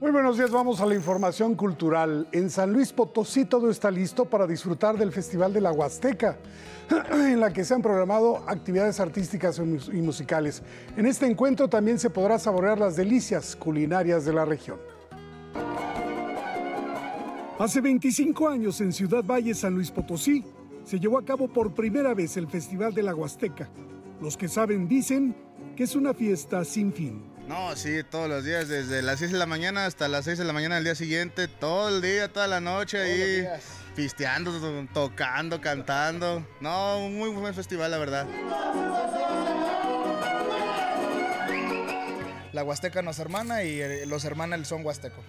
Muy buenos días, vamos a la información cultural. En San Luis Potosí todo está listo para disfrutar del Festival de la Huasteca, en la que se han programado actividades artísticas y musicales. En este encuentro también se podrá saborear las delicias culinarias de la región. Hace 25 años en Ciudad Valle, San Luis Potosí, se llevó a cabo por primera vez el Festival de la Huasteca. Los que saben dicen que es una fiesta sin fin. No, sí, todos los días, desde las 6 de la mañana hasta las 6 de la mañana del día siguiente, todo el día, toda la noche ahí, pisteando, to- tocando, cantando. No, un muy buen festival, la verdad. La Huasteca nos hermana y eh, los hermana el son huasteco.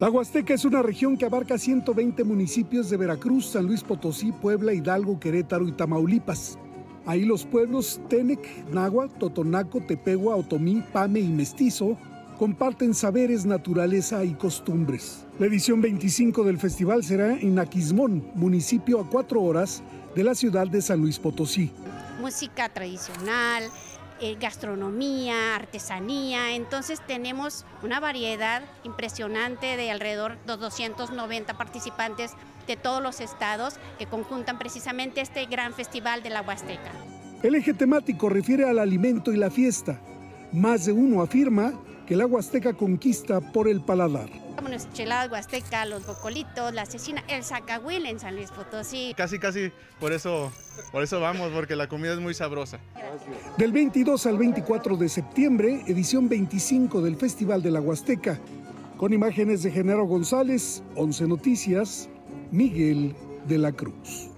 La Huasteca es una región que abarca 120 municipios de Veracruz, San Luis Potosí, Puebla, Hidalgo, Querétaro y Tamaulipas. Ahí los pueblos Tenec, Náhuatl, Totonaco, Tepehua, Otomí, Pame y Mestizo comparten saberes, naturaleza y costumbres. La edición 25 del festival será en Aquismón, municipio a cuatro horas de la ciudad de San Luis Potosí. música tradicional, eh, gastronomía, artesanía. Entonces tenemos una variedad impresionante de alrededor de 290 participantes de todos los estados que conjuntan precisamente este gran festival de la Huasteca. El eje temático refiere al alimento y la fiesta. Más de uno afirma que la Huasteca conquista por el paladar. Bueno, cheladas huasteca, los bocolitos, la cecina, el zacahuil en San Luis Potosí. Casi, casi, por eso, por eso vamos, porque la comida es muy sabrosa. Del 22 al 24 de septiembre, edición 25 del Festival de la Huasteca. Con imágenes de Genaro González, 11 Noticias, Miguel de la Cruz.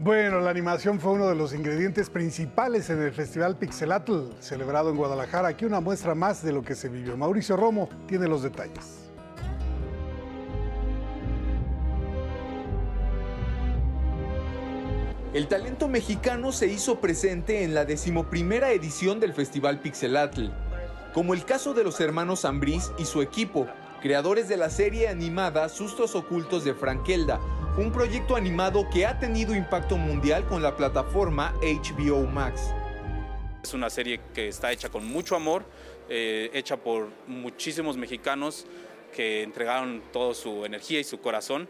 Bueno, la animación fue uno de los ingredientes principales en el Festival Pixelatl, celebrado en Guadalajara. Aquí una muestra más de lo que se vivió. Mauricio Romo tiene los detalles. El talento mexicano se hizo presente en la decimoprimera edición del Festival Pixelatl, como el caso de los hermanos Ambriz y su equipo, creadores de la serie animada Sustos Ocultos de Frankelda, un proyecto animado que ha tenido impacto mundial con la plataforma HBO Max. Es una serie que está hecha con mucho amor, eh, hecha por muchísimos mexicanos que entregaron toda su energía y su corazón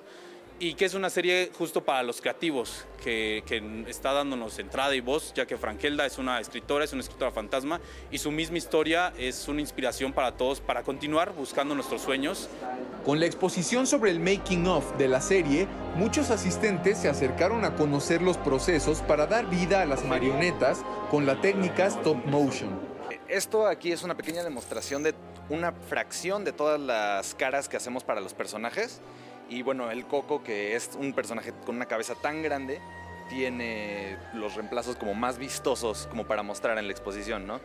y que es una serie justo para los creativos, que, que, está dándonos entrada y voz, ya que Frankelda es una escritora, es una escritora fantasma, y su misma historia es una inspiración para todos para continuar buscando nuestros sueños. Con la exposición sobre el making of de la serie, muchos asistentes se acercaron a conocer los procesos para dar vida a las marionetas con la técnica stop motion. Esto aquí es una pequeña demostración de una fracción de todas las caras que hacemos para los personajes y bueno, el Coco, que es un personaje con una cabeza tan grande, tiene los reemplazos como más vistosos como para mostrar en la exposición, ¿no?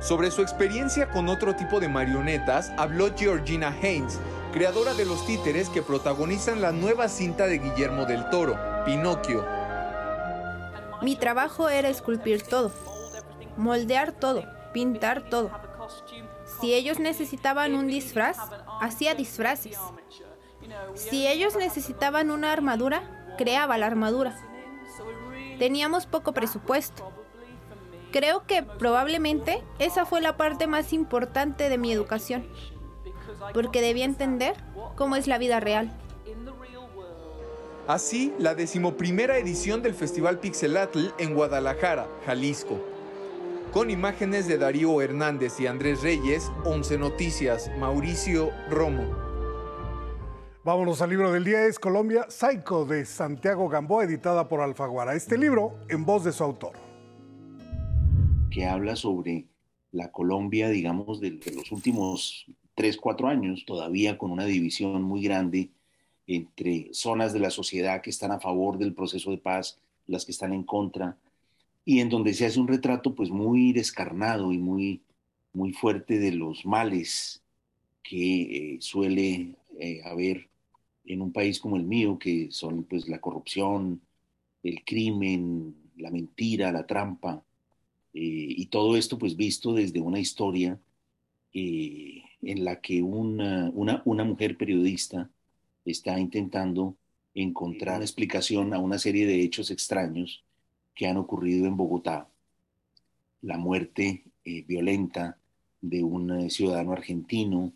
Sobre su experiencia con otro tipo de marionetas, habló Georgina Haynes, creadora de los títeres que protagonizan la nueva cinta de Guillermo del Toro, Pinocchio. Mi trabajo era esculpir todo, moldear todo, pintar todo. Si ellos necesitaban un disfraz, hacía disfraces. Si ellos necesitaban una armadura, creaba la armadura. Teníamos poco presupuesto. Creo que probablemente esa fue la parte más importante de mi educación, porque debía entender cómo es la vida real. Así, la decimoprimera edición del Festival Pixelatl en Guadalajara, Jalisco. Con imágenes de Darío Hernández y Andrés Reyes, 11 Noticias, Mauricio Romo. Vámonos al libro del día, es Colombia Psycho de Santiago Gamboa, editada por Alfaguara. Este libro en voz de su autor. Que habla sobre la Colombia, digamos, de, los últimos tres, cuatro años, todavía con una división muy grande entre zonas de la sociedad que están a favor del proceso de paz, las que están en contra, y en donde se hace un retrato pues muy descarnado y muy, muy fuerte de los males que eh, suele eh, haber en un país como el mío, que son pues la corrupción, el crimen, la mentira, la trampa, eh, y todo esto pues visto desde una historia eh, en la que una, una, una, mujer periodista está intentando encontrar explicación a una serie de hechos extraños que han ocurrido en Bogotá. La muerte eh, violenta de un ciudadano argentino,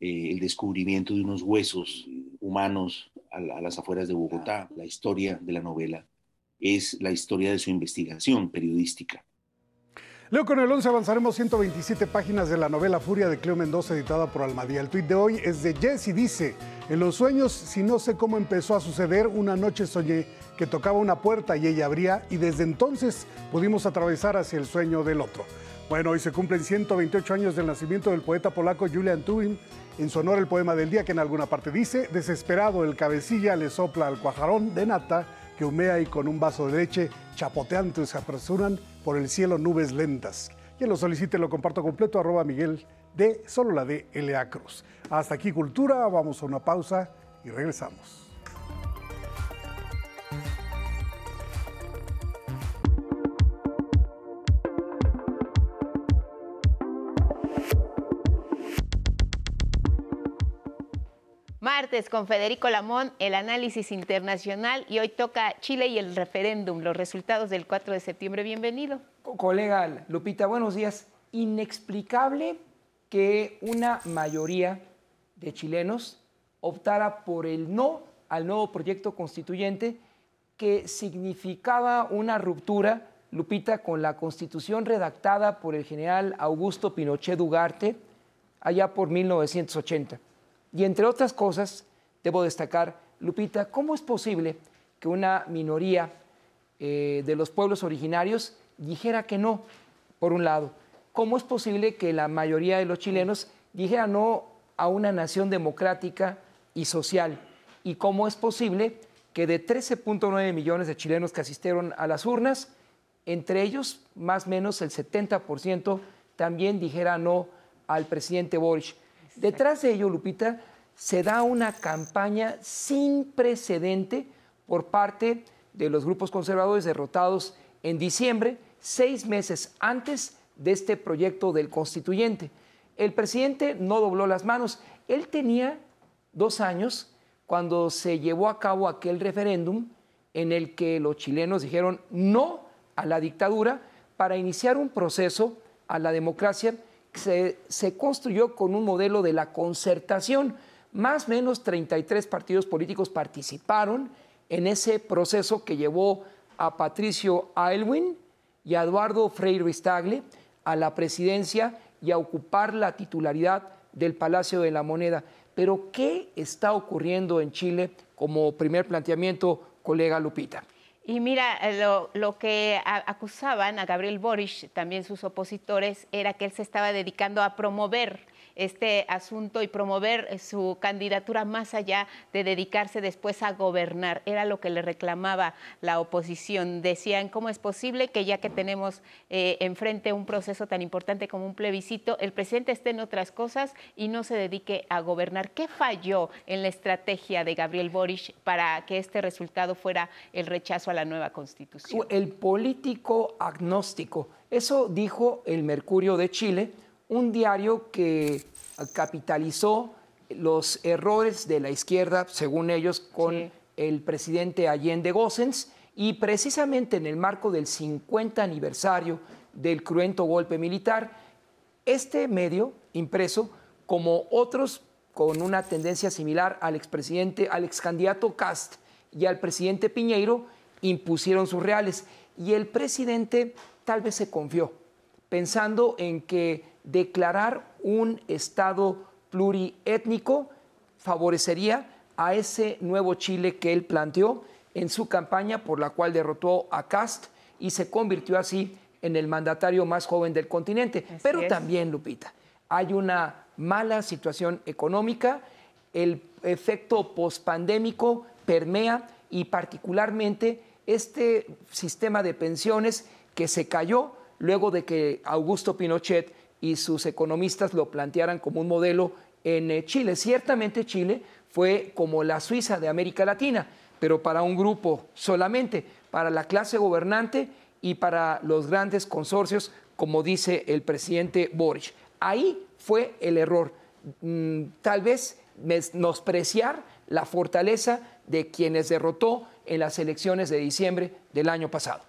eh, el descubrimiento de unos huesos humanos a, a, las afueras de Bogotá. La historia de la novela es la historia de su investigación periodística. Leo con el 11 avanzaremos 127 páginas de la novela Furia de Cleo Mendoza editada por Almadía. El tuit de hoy es de Jess y dice, en los sueños, si no sé cómo empezó a suceder, una noche soñé que tocaba una puerta y ella abría y desde entonces pudimos atravesar hacia el sueño del otro. Bueno, hoy se cumplen 128 años del nacimiento del poeta polaco Julian Tuwim. En su honor el poema del día que en alguna parte dice, desesperado el cabecilla le sopla al cuajarón de nata que humea y con un vaso de leche chapoteando se apresuran por el cielo nubes lentas. Quien lo solicite lo comparto completo, arroba Miguel de solo la de L.A. Hasta aquí Cultura, vamos a una pausa y regresamos. Martes con Federico Lamón, el análisis internacional y hoy toca Chile y el referéndum, los resultados del 4 de septiembre. Bienvenido. Colega Lupita, buenos días. Inexplicable que una mayoría de chilenos optara por el no al nuevo proyecto constituyente que significaba una ruptura, Lupita, con la constitución redactada por el general Augusto Pinochet Ugarte allá por 1980. Y entre otras cosas, debo destacar, Lupita, ¿cómo es posible que una minoría eh, de los pueblos originarios dijera que no, por un lado? ¿Cómo es posible que la mayoría de los chilenos dijera no a una nación democrática y social? ¿Y cómo es posible que de 13.9 millones de chilenos que asistieron a las urnas, entre ellos más o menos el 70% también dijera no al presidente Boric? Detrás de ello, Lupita, se da una campaña sin precedente por parte de los grupos conservadores derrotados en diciembre, seis meses antes de este proyecto del constituyente. El presidente no dobló las manos. Él tenía dos años cuando se llevó a cabo aquel referéndum en el que los chilenos dijeron no a la dictadura para iniciar un proceso a la democracia se, construyó con un modelo de la concertación, Más o menos 33 partidos políticos participaron en ese proceso que llevó a Patricio Aylwin y a Eduardo Freire Vistagle a la presidencia y a ocupar la titularidad del Palacio de la Moneda. Pero, ¿qué está ocurriendo en Chile como primer planteamiento, colega Lupita? Y mira, lo, lo, que acusaban a Gabriel Boric, también sus opositores, era que él se estaba dedicando a promover este asunto y promover eh, su candidatura más allá de dedicarse después a gobernar. Era lo que le reclamaba la oposición. Decían, ¿cómo es posible que ya que tenemos eh, enfrente un proceso tan importante como un plebiscito, el presidente esté en otras cosas y no se dedique a gobernar? ¿Qué falló en la estrategia de Gabriel Boric para que este resultado fuera el rechazo a la nueva constitución? El político agnóstico. Eso dijo el Mercurio de Chile un diario que capitalizó los errores de la izquierda, según ellos, con el presidente Allende Gossens, y precisamente en el marco del 50 aniversario del cruento golpe militar, este medio impreso, como otros con una tendencia similar al expresidente, al excandidato Cast y al presidente Piñeiro, impusieron sus reales. Y el presidente tal vez se confió, pensando en que declarar un Estado pluriétnico favorecería a ese nuevo Chile que él planteó en su campaña por la cual derrotó a Cast y se convirtió así en el mandatario más joven del continente. Pero también, Lupita, hay una mala situación económica, el efecto pospandémico permea y particularmente este sistema de pensiones que se cayó luego de que Augusto Pinochet y sus economistas lo plantearan como un modelo en eh, Chile. Ciertamente Chile fue como la Suiza de América Latina, pero para un grupo solamente, para la clase gobernante y para los grandes consorcios, como dice el presidente Boric. Ahí fue el error. Mm, tal vez menospreciar la fortaleza de quienes derrotó en las elecciones de diciembre del año pasado.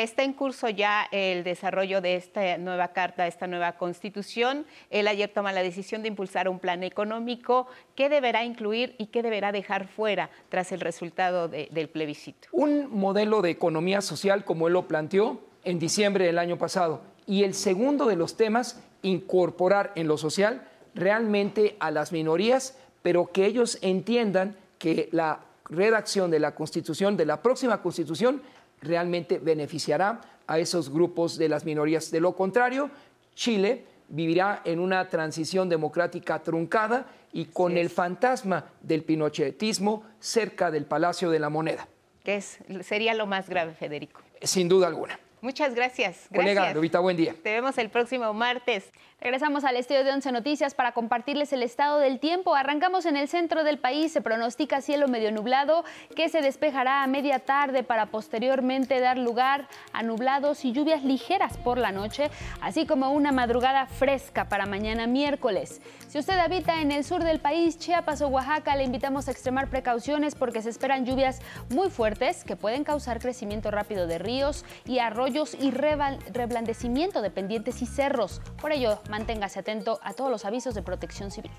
Está en curso ya el desarrollo de esta nueva carta, esta nueva constitución. Él ayer toma la decisión de impulsar un plan económico que deberá incluir y que deberá dejar fuera tras el resultado del plebiscito. Un modelo de economía social como él lo planteó en diciembre del año pasado. Y el segundo de los temas, incorporar en lo social realmente a las minorías, pero que ellos entiendan que la redacción de la constitución, de la próxima constitución, realmente beneficiará a esos grupos de las minorías. De lo contrario, Chile vivirá en una transición democrática truncada y con el fantasma del pinochetismo cerca del Palacio de la Moneda. Que sería lo más grave, Federico. Sin duda alguna. Muchas gracias. Colega, Lupita, buen día. Te vemos el próximo martes. Regresamos al estudio de Once Noticias para compartirles el estado del tiempo. Arrancamos en el centro del país. Se pronostica cielo medio nublado que se despejará a media tarde para posteriormente dar lugar a nublados y lluvias ligeras por la noche, así como una madrugada fresca para mañana miércoles. Si usted habita en el sur del país, Chiapas o Oaxaca, le invitamos a extremar precauciones porque se esperan lluvias muy fuertes que pueden causar crecimiento rápido de ríos y arroyos y reblandecimiento de pendientes y cerros. Por ello, manténgase atento a todos los avisos de protección civil.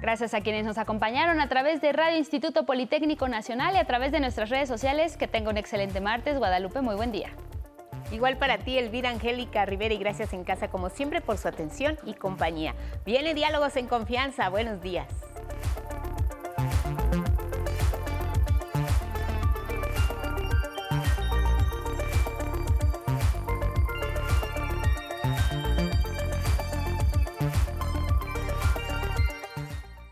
Gracias a quienes nos acompañaron a través de Radio Instituto Politécnico Nacional y a través de nuestras redes sociales. Que tenga un excelente martes. Guadalupe, muy buen día. Igual para ti, Elvira Angélica Rivera, y gracias en casa como siempre por su atención y compañía. Viene Diálogos en Confianza. Buenos días.